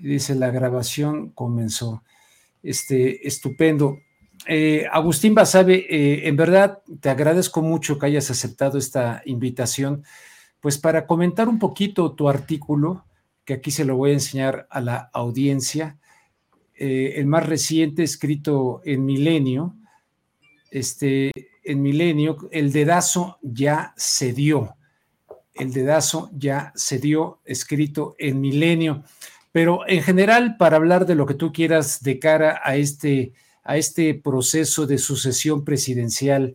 Dice, la grabación comenzó. Este, estupendo. Eh, Agustín Basabe, eh, en verdad te agradezco mucho que hayas aceptado esta invitación, pues para comentar un poquito tu artículo, que aquí se lo voy a enseñar a la audiencia, eh, el más reciente escrito en Milenio, este, en Milenio, el dedazo ya se dio, el dedazo ya se dio, escrito en Milenio. Pero en general, para hablar de lo que tú quieras de cara a este, a este proceso de sucesión presidencial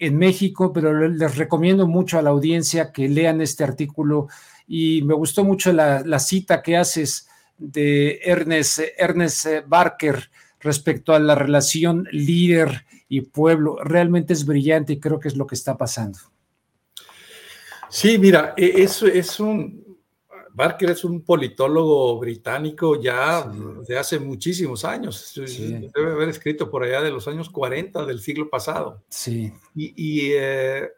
en México, pero les recomiendo mucho a la audiencia que lean este artículo y me gustó mucho la, cita que haces de Ernest, Ernest Barker respecto a la relación líder y pueblo. Realmente es brillante y creo que es lo que está pasando. Sí, mira, e, es, es un, Barker es un politólogo británico ya de hace muchísimos años. Debe haber escrito por allá de los años 40 del siglo pasado. Sí. Y, eh,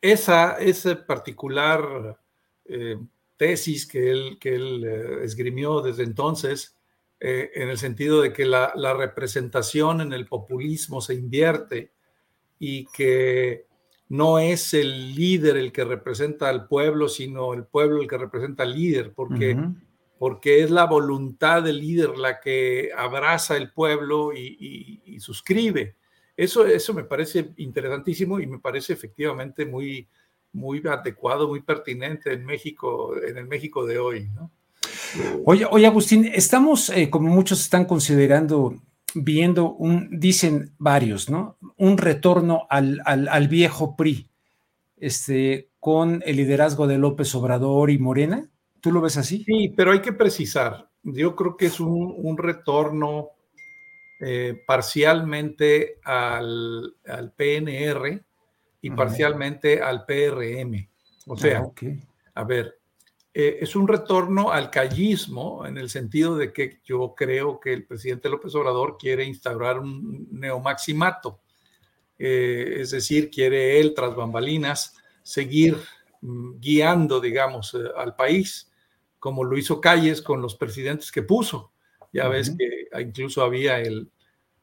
esa, ese particular eh, tesis que él, que él eh, esgrimió desde entonces, en el sentido de que la, la representación en el populismo se invierte y que no es el líder el que representa al pueblo, sino el pueblo el que representa al líder, porque, porque es la voluntad del líder la que abraza el pueblo y, suscribe. Eso, eso me parece interesantísimo y me parece efectivamente muy, muy adecuado, muy pertinente en México, en el México de hoy. Oye, oye Agustín, estamos, eh, como muchos están considerando, viendo un, dicen varios, ¿no? Un retorno al, al, viejo PRI, este, con el liderazgo de López Obrador y Morena. ¿Tú lo ves así? Sí, pero hay que precisar. Yo creo que es un, un retorno eh, parcialmente al, al, PNR y parcialmente al PRM. O sea, ah, a ver, eh, es un retorno al callismo en el sentido de que yo creo que el presidente López Obrador quiere instaurar un neomaximato, eh, es decir, quiere él, tras bambalinas, seguir mm, guiando, digamos, eh, al país, como lo hizo Calles con los presidentes que puso. Ya ves que incluso había el,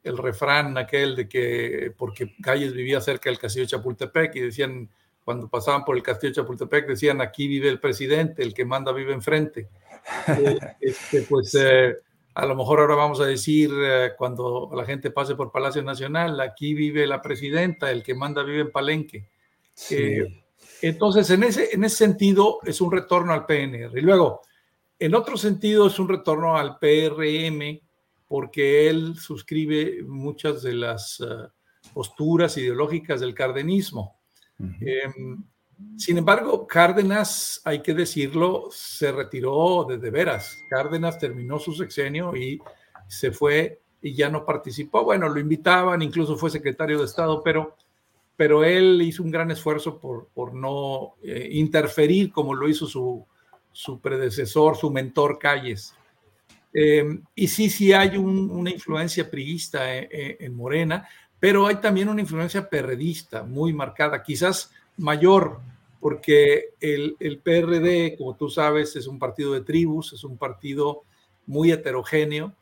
el refrán aquel de que porque Calles vivía cerca del castillo de Chapultepec y decían cuando pasaban por el castillo de Chapultepec decían aquí vive el presidente, el que manda vive enfrente. Eh, este, pues eh, a lo mejor ahora vamos a decir eh, cuando la gente pase por Palacio Nacional, aquí vive la presidenta, el que manda vive en Palenque. entonces, en ese, en ese sentido es un retorno al PNR. Y luego, en otro sentido es un retorno al PRM porque él suscribe muchas de las posturas ideológicas del cardenismo. Em, sin embargo, Cárdenas, hay que decirlo, se retiró de, veras. Cárdenas terminó su sexenio y se fue y ya no participó. Bueno, lo invitaban, incluso fue secretario de Estado, pero, pero él hizo un gran esfuerzo por, por no eh, interferir como lo hizo su, su predecesor, su mentor Calles. Em, y sí, sí hay una influencia priista eh, eh, en Morena, pero hay también una influencia perredista muy marcada, quizás mayor, porque el, el, PRD, como tú sabes, es un partido de tribus, es un partido muy heterogéneo,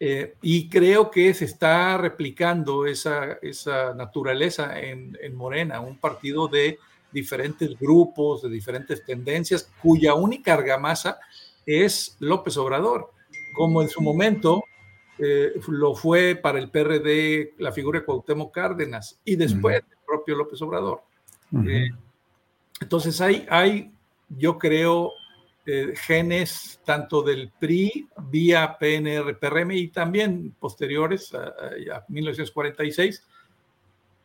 eh, y creo que se está replicando esa, esa naturaleza en, en, Morena, un partido de diferentes grupos, de diferentes tendencias, cuya única argamasa es López Obrador, como en su momento eh, lo fue para el PRD la figura de Cuauhtémoc Cárdenas y después el propio López Obrador. Eh, entonces hay, hay, yo creo, eh, genes tanto del PRI vía PNR, PRM y también posteriores a, 1946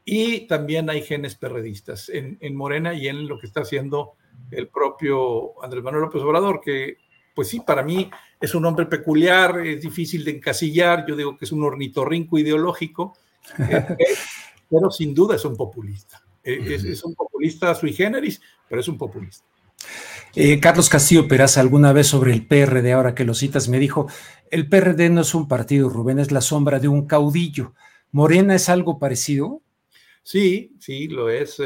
y también hay genes perredistas en, en, Morena y en lo que está haciendo el propio Andrés Manuel López Obrador, que pues sí, para mí es un hombre peculiar, es difícil de encasillar, yo digo que es un ornitorrinco ideológico, eh, eh, pero sin duda es un populista. Eh, es, un populista sui generis, pero es un populista. Carlos Castillo Peraza, alguna vez sobre el PRD, ahora que lo citas, me dijo, el PRD no es un partido, Rubén, es la sombra de un caudillo. ¿Morena es algo parecido? Sí, sí, lo es.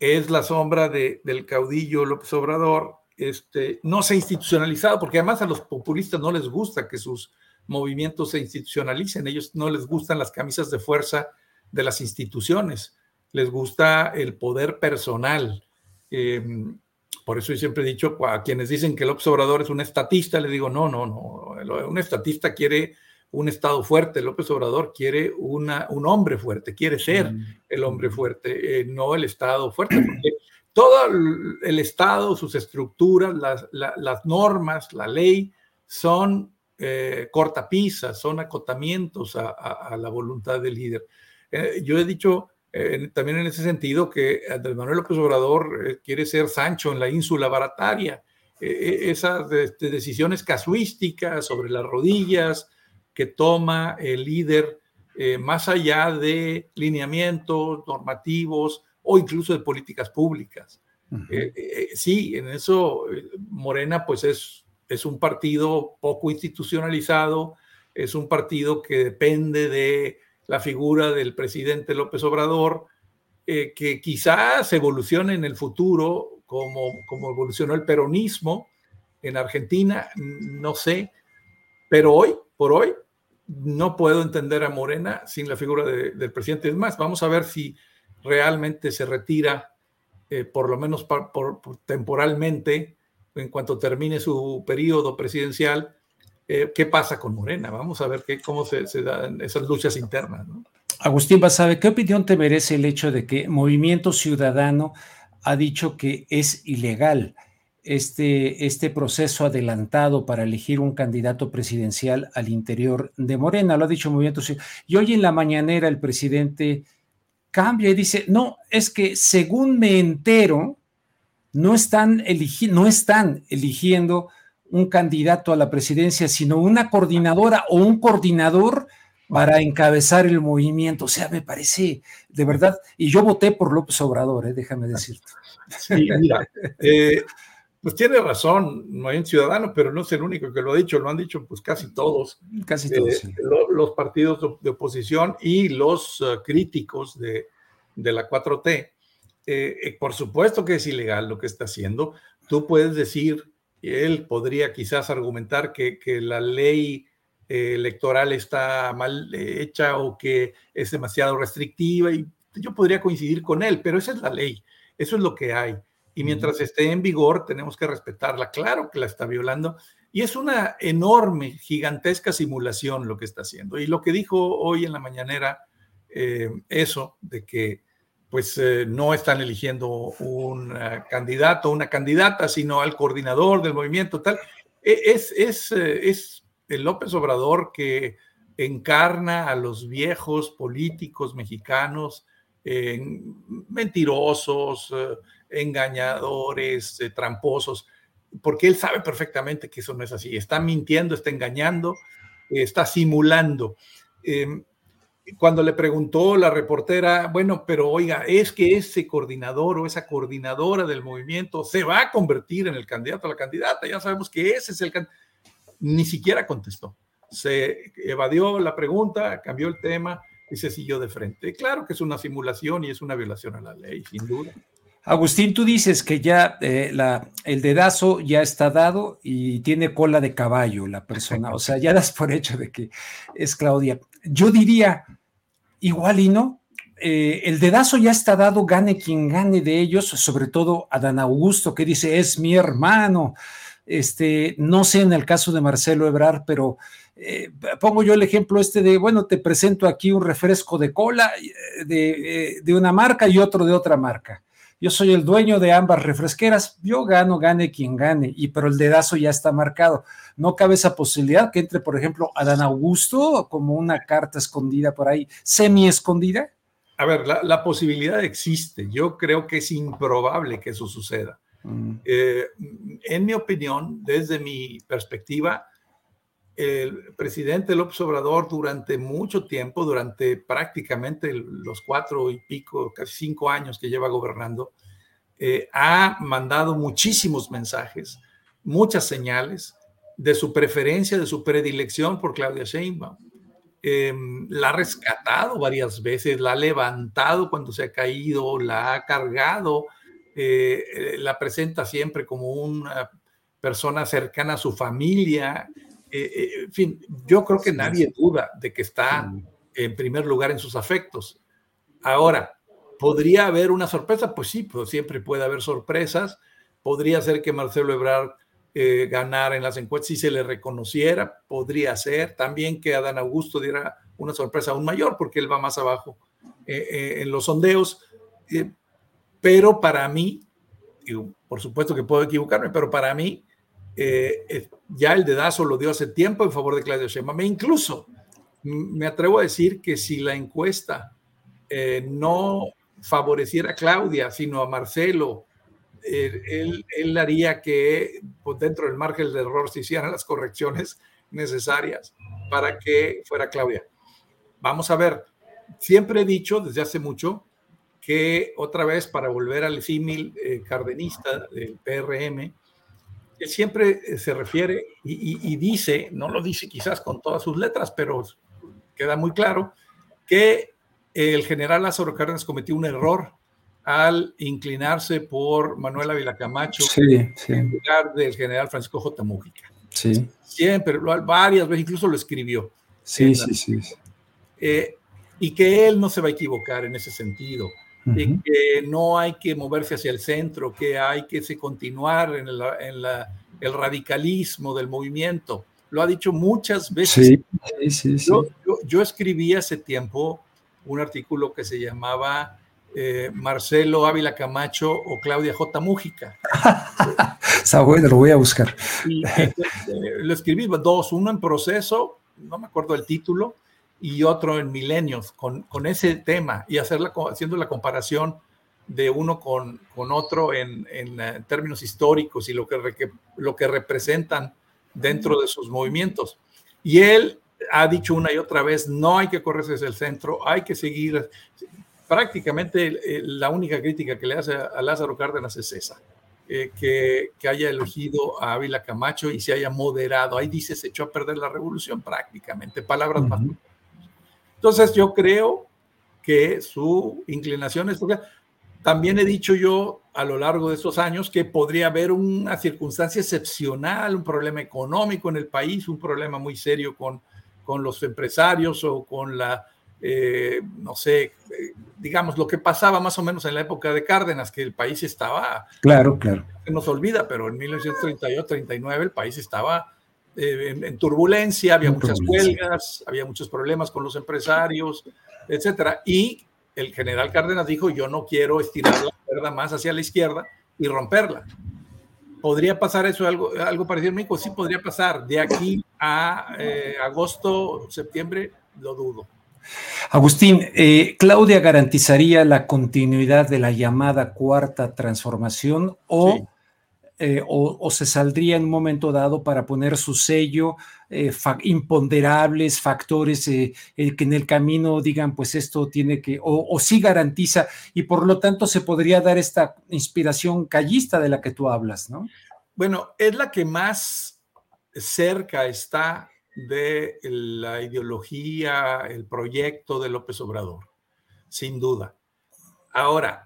es la sombra de, del caudillo López Obrador, este, no se ha institucionalizado, porque además a los populistas no les gusta que sus movimientos se institucionalicen, ellos no les gustan las camisas de fuerza de las instituciones, les gusta el poder personal. Em, por eso yo siempre he dicho a quienes dicen que el Obrador es un estatista, le digo, no, no, no, un estatista quiere un Estado fuerte, López Obrador quiere una, un hombre fuerte, quiere ser mm. el hombre fuerte, eh, no el Estado fuerte, porque todo el Estado, sus estructuras, las, normas, la ley, son eh, cortapisas, son acotamientos a, la voluntad del líder. Eh, yo he dicho también en ese sentido que Andrés Manuel López Obrador quiere ser Sancho en la ínsula barataria. esas decisiones casuísticas sobre las rodillas, que toma el líder eh, más allá de lineamientos normativos o incluso de políticas públicas. Eh, eh, sí, en eso Morena pues es, es un partido poco institucionalizado, es un partido que depende de la figura del presidente López Obrador, que quizás evolucione en el futuro como, como evolucionó el peronismo en Argentina, no sé, pero hoy, por hoy, no puedo entender a Morena sin la figura del presidente. Es más, vamos a ver si realmente se retira, eh, por lo menos por, temporalmente, en cuanto termine su periodo presidencial, eh, qué pasa con Morena. Vamos a ver qué, cómo se, dan esas luchas internas. Agustín Basabe, ¿qué opinión te merece el hecho de que Movimiento Ciudadano ha dicho que es ilegal este, este proceso adelantado para elegir un candidato presidencial al interior de Morena, lo ha dicho Movimiento Y hoy en la mañanera el presidente cambia y dice, no, es que según me entero, no están, no están eligiendo un candidato a la presidencia, sino una coordinadora o un coordinador para encabezar el movimiento. O sea, me parece de verdad, y yo voté por López Obrador, ¿eh? déjame decirte. Sí, mira, eh, pues tiene razón hay un Ciudadano, pero no es el único que lo ha dicho, lo han dicho pues casi todos. Casi todos. Eh, los partidos de oposición y los uh, críticos de, de, la 4T. Eh, eh, por supuesto que es ilegal lo que está haciendo. Tú puedes decir, él podría quizás argumentar que, que la ley electoral está mal hecha o que es demasiado restrictiva y yo podría coincidir con él, pero esa es la ley, eso es lo que hay y mientras esté en vigor tenemos que respetarla. Claro que la está violando y es una enorme, gigantesca simulación lo que está haciendo. Y lo que dijo hoy en la mañanera, eh, eso de que pues eh, no están eligiendo un candidato, una candidata, sino al coordinador del movimiento, tal, e, es, es, eh, es el López Obrador que encarna a los viejos políticos mexicanos mentirosos, engañadores, eh, tramposos, porque él sabe perfectamente que eso no es así. Está mintiendo, está engañando, está simulando. Em, cuando le preguntó la reportera, bueno, pero oiga, es que ese coordinador o esa coordinadora del movimiento se va a convertir en el candidato a la candidata, ya sabemos que ese es el candidato. Ni siquiera contestó. Se evadió la pregunta, cambió el tema y se siguió de frente. Claro que es una simulación y es una violación a la ley, sin duda. Agustín, tú dices que ya eh, el dedazo ya está dado y tiene cola de caballo la persona, o sea, ya das por hecho de que es Claudia. Yo diría, igual y no, eh, el dedazo ya está dado, gane quien gane de ellos, sobre todo Adán Augusto, que dice, es mi hermano. Este, no sé en el caso de Marcelo Ebrar, pero eh, pongo yo el ejemplo este de, bueno, te presento aquí un refresco de cola de una marca y otro de otra marca yo soy el dueño de ambas refresqueras, yo gano, gane quien gane, y pero el dedazo ya está marcado. No cabe esa posibilidad que entre, por ejemplo, Adán Augusto como una carta escondida por ahí, semi escondida. A ver, la, posibilidad existe. Yo creo que es improbable que eso suceda. Mm. Eh, en mi opinión, desde mi perspectiva, el presidente López Obrador durante mucho tiempo, durante prácticamente los cuatro y pico, casi cinco años que lleva gobernando, eh, ha mandado muchísimos mensajes, muchas señales de su preferencia, de su predilección por Claudia Sheinbaum. Em, la ha rescatado varias veces, la ha levantado cuando se ha caído, la ha cargado la presenta siempre como una persona cercana a su familia. En fin, yo creo que nadie duda de que está en primer lugar en sus afectos. Ahora, ¿podría haber una sorpresa? Pues sí, pues siempre puede haber sorpresas. Podría ser que Marcelo Ebrard eh, ganara en las encuestas si se le reconociera, podría ser. También que Adán Augusto diera una sorpresa aún mayor porque él va más abajo eh, eh, en los sondeos. pero para mí, por supuesto que puedo equivocarme, pero para mí ya el dedazo lo dio hace tiempo en favor de Claudio Sheinbaum. E incluso me atrevo a decir que si la encuesta no favoreciera a Claudia, sino a Marcelo, él, haría que pues, dentro del margen de error se hicieran las correcciones necesarias para que fuera Claudia. Vamos a ver, siempre he dicho desde hace mucho que otra vez para volver al símil eh, cardenista del PRM, siempre eh, se refiere y, y, dice, no lo dice quizás con todas sus letras, pero queda muy claro, que el general Lázaro Cárdenas cometió un error al inclinarse por Manuel Ávila Camacho en lugar del general Francisco J. Mujica. Sí. Siempre, varias veces, incluso lo escribió. Sí, sí, sí. Eh, y que él no se va a equivocar en ese sentido. Y que no hay que moverse hacia el centro, que hay que continuar en, el radicalismo del movimiento. Lo ha dicho muchas veces. Sí, sí, sí. Yo, yo escribí hace tiempo un artículo que se llamaba eh, Marcelo Ávila Camacho o Claudia J. Mújica. Está bueno, lo voy a buscar. Y, eh, lo escribí dos, uno en proceso, no me acuerdo el título, y otro en milenios, con, con ese tema y hacerla, haciendo la comparación de uno con, con otro en, en, eh, términos históricos y lo que, lo que representan dentro de sus movimientos. Y él ha dicho una y otra vez, no hay que correrse desde el centro, hay que seguir. Prácticamente la única crítica que le hace a Lázaro Cárdenas es esa, eh, que, que, haya elegido a Ávila Camacho y se haya moderado. Ahí dice, se echó a perder la revolución prácticamente, palabras más. Entonces yo creo que su inclinación es... También he dicho yo a lo largo de estos años que podría haber una circunstancia excepcional, un problema económico en el país, un problema muy serio con con los empresarios o con la, eh, no sé, eh, digamos, lo que pasaba más o menos en la época de Cárdenas, que el país estaba... Claro, claro. Se nos olvida, pero en 1938-39 el país estaba eh, en, turbulencia, había muchas huelgas, había muchos problemas con los empresarios, etcétera. Y el general Cárdenas dijo, yo no quiero estirar la cuerda más hacia la izquierda y romperla. ¿Podría pasar eso algo, algo parecido en México? Sí, podría pasar. De aquí a eh, agosto, septiembre, lo dudo. Agustín, eh, ¿Claudia garantizaría la continuidad de la llamada cuarta transformación o eh, o, se saldría en un momento dado para poner su sello, eh, imponderables factores eh, que en el camino digan, pues esto tiene que, o, o, sí garantiza, y por lo tanto se podría dar esta inspiración callista de la que tú hablas, ¿no? Bueno, es la que más cerca está de la ideología, el proyecto de López Obrador, sin duda. Ahora,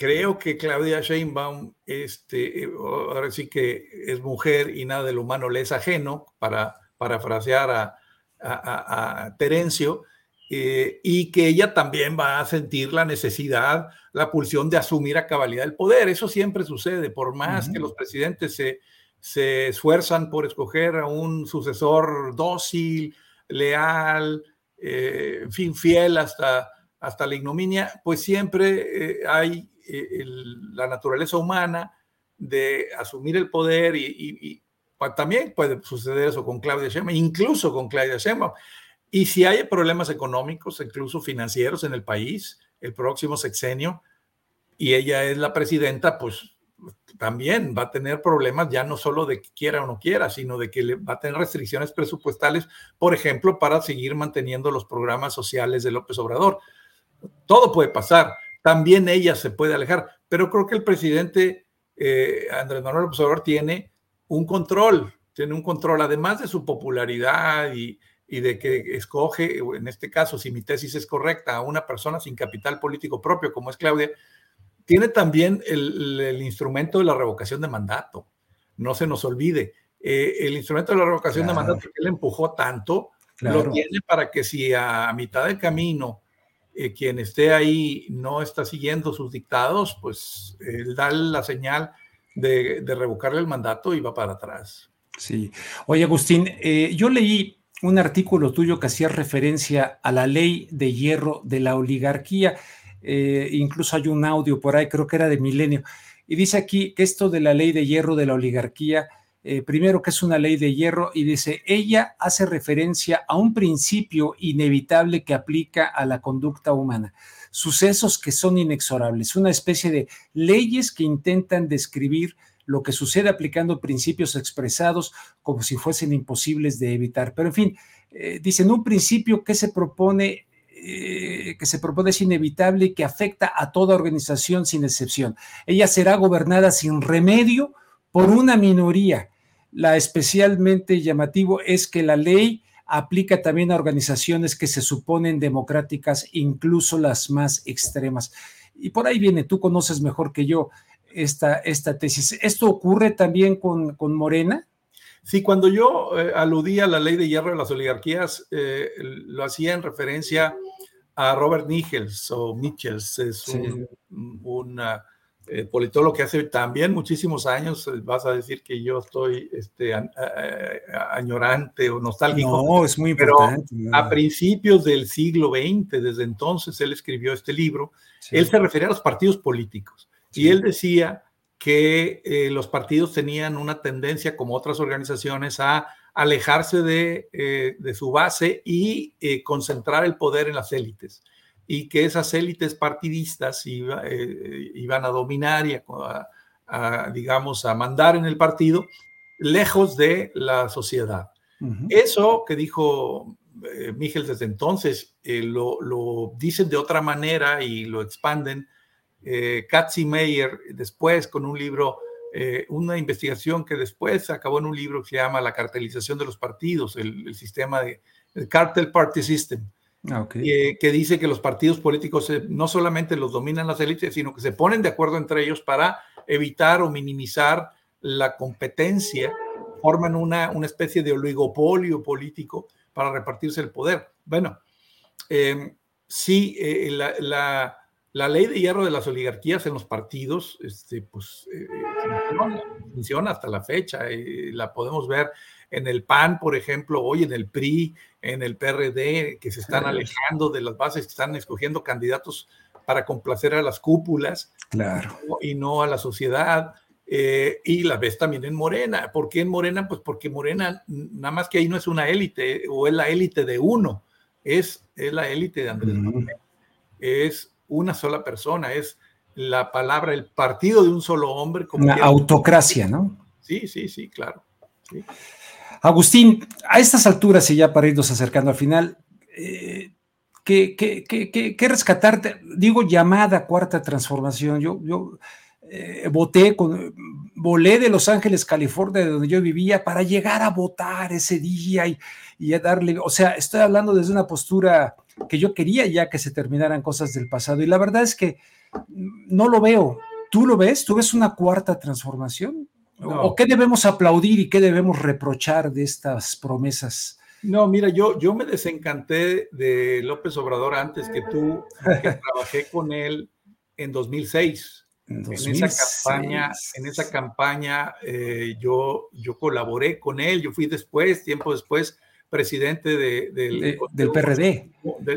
creo que Claudia Sheinbaum, este, eh, ahora sí que es mujer y nada del humano le es ajeno, para parafrasear a, a, Terencio, eh, y que ella también va a sentir la necesidad, la pulsión de asumir a cabalidad el poder. Eso siempre sucede, por más que los presidentes se, se esfuerzan por escoger a un sucesor dócil, leal, eh, en fin, fiel hasta, hasta la ignominia, pues siempre hay eh, la naturaleza humana de asumir el poder y, también puede suceder eso con Claudia Sheinbaum, incluso con Claudia Sheinbaum. Y si hay problemas económicos, incluso financieros en el país, el próximo sexenio, y ella es la presidenta, pues también va a tener problemas ya no solo de que quiera o no quiera, sino de que va a tener restricciones presupuestales, por ejemplo, para seguir manteniendo los programas sociales de López Obrador. Todo puede pasar también ella se puede alejar. Pero creo que el presidente eh, Andrés Manuel Observador tiene un control, tiene un control, además de su popularidad y, de que escoge, en este caso, si mi tesis es correcta, a una persona sin capital político propio, como es Claudia, tiene también el, instrumento de la revocación de mandato. No se nos olvide. Eh, el instrumento de la revocación de mandato que él empujó tanto, lo tiene para que si a mitad del camino eh, quien esté ahí no está siguiendo sus dictados, pues él da la señal de, revocarle el mandato y va para atrás. Sí. Oye, Agustín, eh, yo leí un artículo tuyo que hacía referencia a la ley de hierro de la oligarquía. Eh, incluso hay un audio por ahí, creo que era de Milenio. Y dice aquí que esto de la ley de hierro de la oligarquía, eh, primero que es una ley de hierro, y dice, ella hace referencia a un principio inevitable que aplica a la conducta humana, sucesos que son inexorables, una especie de leyes que intentan describir lo que sucede aplicando principios expresados como si fuesen imposibles de evitar. Pero en fin, eh, dicen un principio que se propone eh, que se propone es inevitable y que afecta a toda organización sin excepción. Ella será gobernada sin remedio por una minoría. La especialmente llamativo es que la ley aplica también a organizaciones que se suponen democráticas, incluso las más extremas. Y por ahí viene, tú conoces mejor que yo esta, esta tesis. ¿Esto ocurre también con, con Morena? Sí, cuando yo eh, aludía a la ley de hierro de las oligarquías, eh, lo hacía en referencia a Robert Nichols o Michels, es un, eh, politólogo que hace también muchísimos años, vas a decir que yo estoy este, añorante o nostálgico. No, es muy importante. Pero a principios del siglo XX, desde entonces él escribió este libro, él se refería a los partidos políticos y él decía que eh, los partidos tenían una tendencia, como otras organizaciones, a alejarse de, eh, su base y eh, concentrar el poder en las élites. Y que esas élites partidistas iban a dominar y a, digamos, a mandar en el partido lejos de la sociedad. Eso que dijo Miguel desde entonces, lo, lo dicen de otra manera y lo expanden eh, Katzi Meyer después con un libro, eh, una investigación que después acabó en un libro que se llama La cartelización de los partidos, el, sistema de el Cartel Party System, ah, que dice que los partidos políticos eh, no solamente los dominan las élites, sino que se ponen de acuerdo entre ellos para evitar o minimizar la competencia, forman una, una especie de oligopolio político para repartirse el poder. Bueno, eh, sí, la la ley de hierro de las oligarquías en los partidos, este, pues, eh, funciona, hasta la fecha. Eh, la podemos ver en el PAN, por ejemplo, hoy en el PRI, en el PRD, que se están alejando de las bases, que están escogiendo candidatos para complacer a las cúpulas claro. y no a la sociedad. Eh, y la ves también en Morena. ¿Por qué en Morena? Pues porque Morena, nada más que ahí no es una élite, o es la élite de uno, es, es la élite de Andrés Manuel. Es una sola persona, es la palabra, el partido de un solo hombre. Como una autocracia, ¿no? Sí, sí, sí, claro. Agustín, a estas alturas y ya para irnos acercando al final, eh, ¿qué, rescatarte? Digo llamada cuarta transformación. Yo, yo eh, voté con, volé de Los Ángeles, California, de donde yo vivía, para llegar a votar ese día y, y a darle, o sea, estoy hablando desde una postura que yo quería ya que se terminaran cosas del pasado. Y la verdad es que no lo veo. ¿Tú lo ves? ¿Tú ves una cuarta transformación? ¿O qué debemos aplaudir y qué debemos reprochar de estas promesas? No, mira, yo, yo me desencanté de López Obrador antes que tú, que trabajé con él en 2006. En, esa campaña, en esa campaña eh, yo, yo colaboré con él, yo fui después, tiempo después, presidente del, del PRD.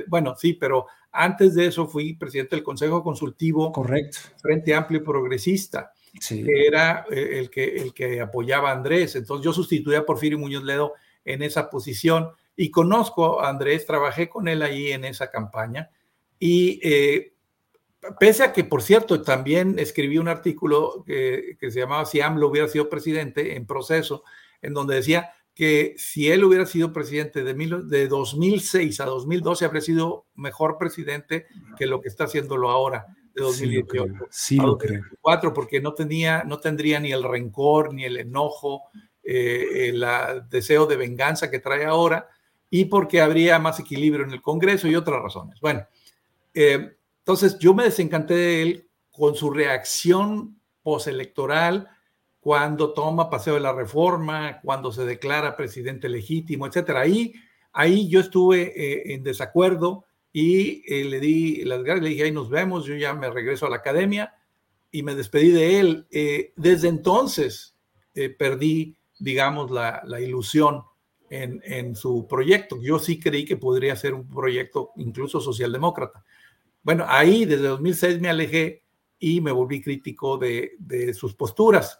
bueno, sí, pero antes de eso fui presidente del Consejo Consultivo Correcto. Frente Amplio y Progresista, que era eh, el que, el que apoyaba a Andrés. Entonces yo sustituí a Porfirio Muñoz Ledo en esa posición y conozco a Andrés, trabajé con él ahí en esa campaña y eh, pese a que, por cierto, también escribí un artículo que, que se llamaba Si AMLO hubiera sido presidente en proceso, en donde decía que si él hubiera sido presidente de, de 2006 a 2012, habría sido mejor presidente que lo que está haciéndolo ahora, de 2018 sí, lo creo. porque no, tenía, no tendría ni el rencor, ni el enojo, eh, el deseo de venganza que trae ahora, y porque habría más equilibrio en el Congreso y otras razones. Bueno, eh, entonces yo me desencanté de él con su reacción postelectoral, cuando toma paseo de la reforma, cuando se declara presidente legítimo, etcétera. Ahí, ahí yo estuve eh, en desacuerdo y eh, le di las gracias, le dije, ahí nos vemos, yo ya me regreso a la academia y me despedí de él. Eh, desde entonces perdí, digamos, la, ilusión en, su proyecto. Yo sí creí que podría ser un proyecto incluso socialdemócrata. Bueno, ahí desde 2006 me alejé y me volví crítico de sus posturas.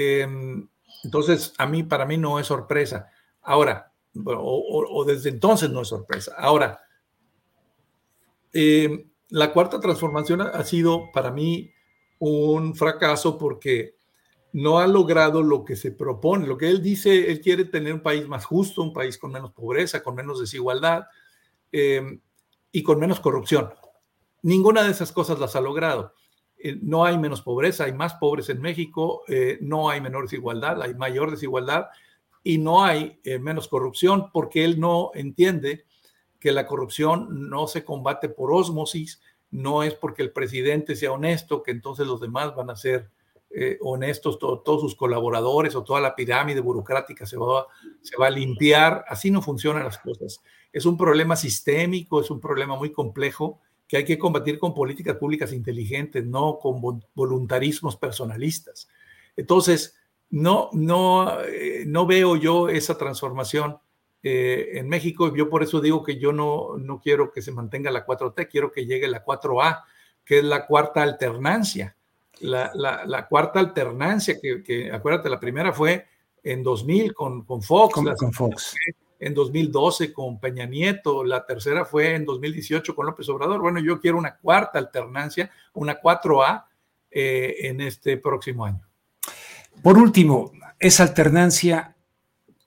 Em, entonces, a mí, para mí no es sorpresa. Ahora, o, desde entonces no es sorpresa. Ahora, em, la cuarta transformación ha sido para mí un fracaso porque no ha logrado lo que se propone. Lo que él dice, él quiere tener un país más justo, un país con menos pobreza, con menos desigualdad em, y con menos corrupción. Ninguna de esas cosas las ha logrado. Eh, no hay menos pobreza, hay más pobres en México, eh, no hay menor desigualdad, hay mayor desigualdad y no hay eh, menos corrupción porque él no entiende que la corrupción no se combate por osmosis, no es porque el presidente sea honesto, que entonces los demás van a ser honestos, todos sus colaboradores o toda la pirámide burocrática se va, se va a limpiar. Así no funcionan las cosas. Es un problema sistémico, es un problema muy complejo que hay que combatir con políticas públicas inteligentes, no con voluntarismos personalistas. Entonces, no, no, eh, no veo yo esa transformación eh, en México. Yo por eso digo que yo no, no quiero que se mantenga la 4T, quiero que llegue la 4A, que es la cuarta alternancia. La, la, cuarta alternancia, que, que, acuérdate, la primera fue en 2000 con, con Fox. Con, con Fox en 2012 con Peña Nieto, la tercera fue en 2018 con López Obrador. Bueno, yo quiero una cuarta alternancia, una 4A eh, en este próximo año. Por último, esa alternancia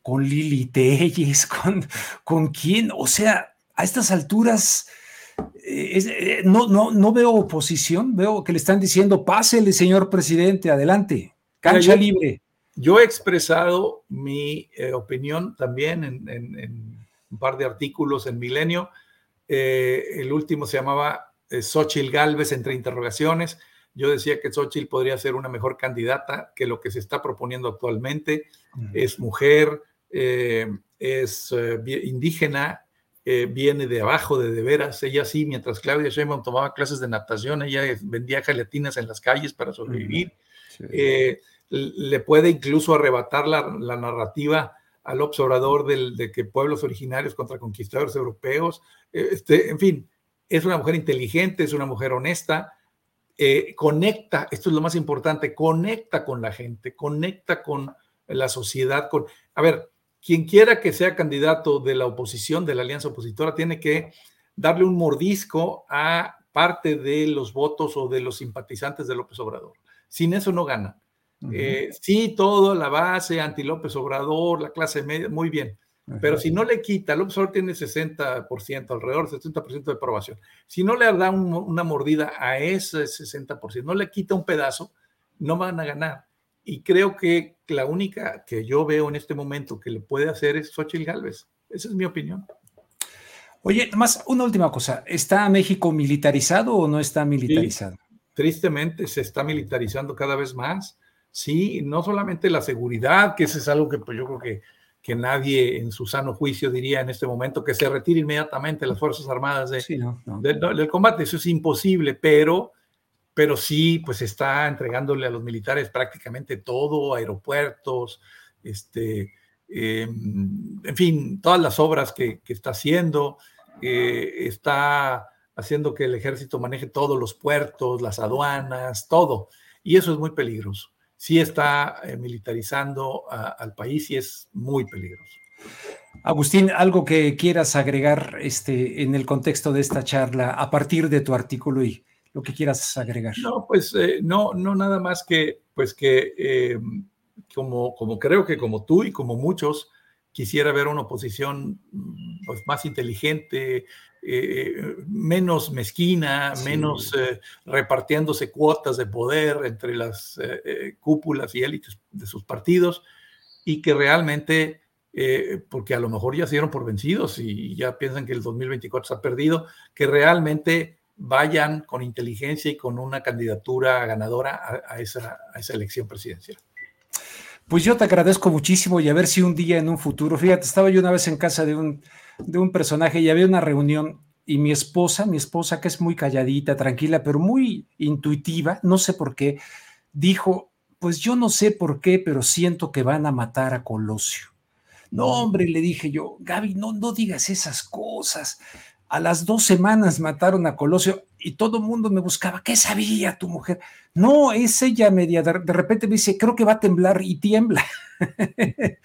con Lili Telles, con, con quién, o sea, a estas alturas... Eh, eh, no, no, no veo oposición, veo que le están diciendo, pásele, señor presidente, adelante, cancha libre. Yo he expresado mi eh, opinión también en, un par de artículos en Milenio. Eh, el último se llamaba eh, Xochitl Galvez entre interrogaciones. Yo decía que Xochitl podría ser una mejor candidata que lo que se está proponiendo actualmente. Es mujer, es indígena, viene de abajo, de de veras. Ella sí, mientras Claudia Sheinbaum tomaba clases de natación, ella vendía gelatinas en las calles para sobrevivir le puede incluso arrebatar la, narrativa al observador del, de que pueblos originarios contra conquistadores europeos. Eh, este, en fin, es una mujer inteligente, es una mujer honesta, eh, conecta, esto es lo más importante, conecta con la gente, conecta con la sociedad. Con, a ver, quien quiera que sea candidato de la oposición, de la alianza opositora, tiene que darle un mordisco a parte de los votos o de los simpatizantes de López Obrador. Sin eso no gana. Eh, sí, todo, la base, anti López Obrador, la clase media, muy bien. Pero si no le quita, López Obrador tiene 60%, alrededor del 60% de aprobación. Si no le da una mordida a ese 60%, no le quita un pedazo, no van a ganar. Y creo que la única que yo veo en este momento que le puede hacer es Xochitl Galvez. Esa es mi opinión. Oye, más una última cosa. ¿Está México militarizado o no está militarizado? tristemente se está militarizando cada vez más sí, no solamente la seguridad, que eso es algo que pues, yo creo que, que nadie en su sano juicio diría en este momento que se retire inmediatamente las Fuerzas Armadas del combate, eso es imposible, pero, pero sí, pues está entregándole a los militares prácticamente todo, aeropuertos, este, em, en fin, todas las obras que, está haciendo, eh, está haciendo que el ejército maneje todos los puertos, las aduanas, todo, y eso es muy peligroso sí está eh, militarizando al país y es muy peligroso. Agustín, algo que quieras agregar este, en el contexto de esta charla a partir de tu artículo y lo que quieras agregar. No, pues eh, no, no nada más que, pues que eh, como, como creo que como tú y como muchos, quisiera ver una oposición pues, más inteligente, eh, menos mezquina, menos eh, repartiéndose cuotas de poder entre las eh, cúpulas y élites de sus partidos y que realmente, porque a lo mejor ya se dieron por vencidos y ya piensan que el 2024 está perdido, que realmente vayan con inteligencia y con una candidatura ganadora a, esa, a esa elección presidencial. Pues yo te agradezco muchísimo y a ver si un día en un futuro, fíjate, estaba yo una vez en casa de un, de un personaje y había una reunión y mi esposa, mi esposa que es muy calladita, tranquila, pero muy intuitiva, no sé por qué, dijo, pues yo no sé por qué, pero siento que van a matar a Colosio. No, hombre, le dije yo, Gaby, no, no digas esas cosas. A las dos semanas mataron a Colosio y todo el mundo me buscaba. ¿Qué sabía tu mujer? No, es ella media. De, repente me dice, creo que va a temblar y tiembla.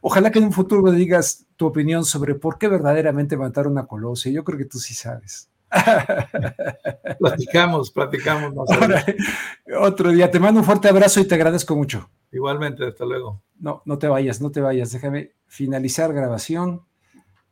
Ojalá que en un futuro me digas tu opinión sobre por qué verdaderamente mataron a Colosio. Yo creo que tú sí sabes. platicamos, platicamos. otro día. Te mando un fuerte abrazo y te agradezco mucho. Igualmente, hasta luego. No, no te vayas, no te vayas. Déjame finalizar grabación.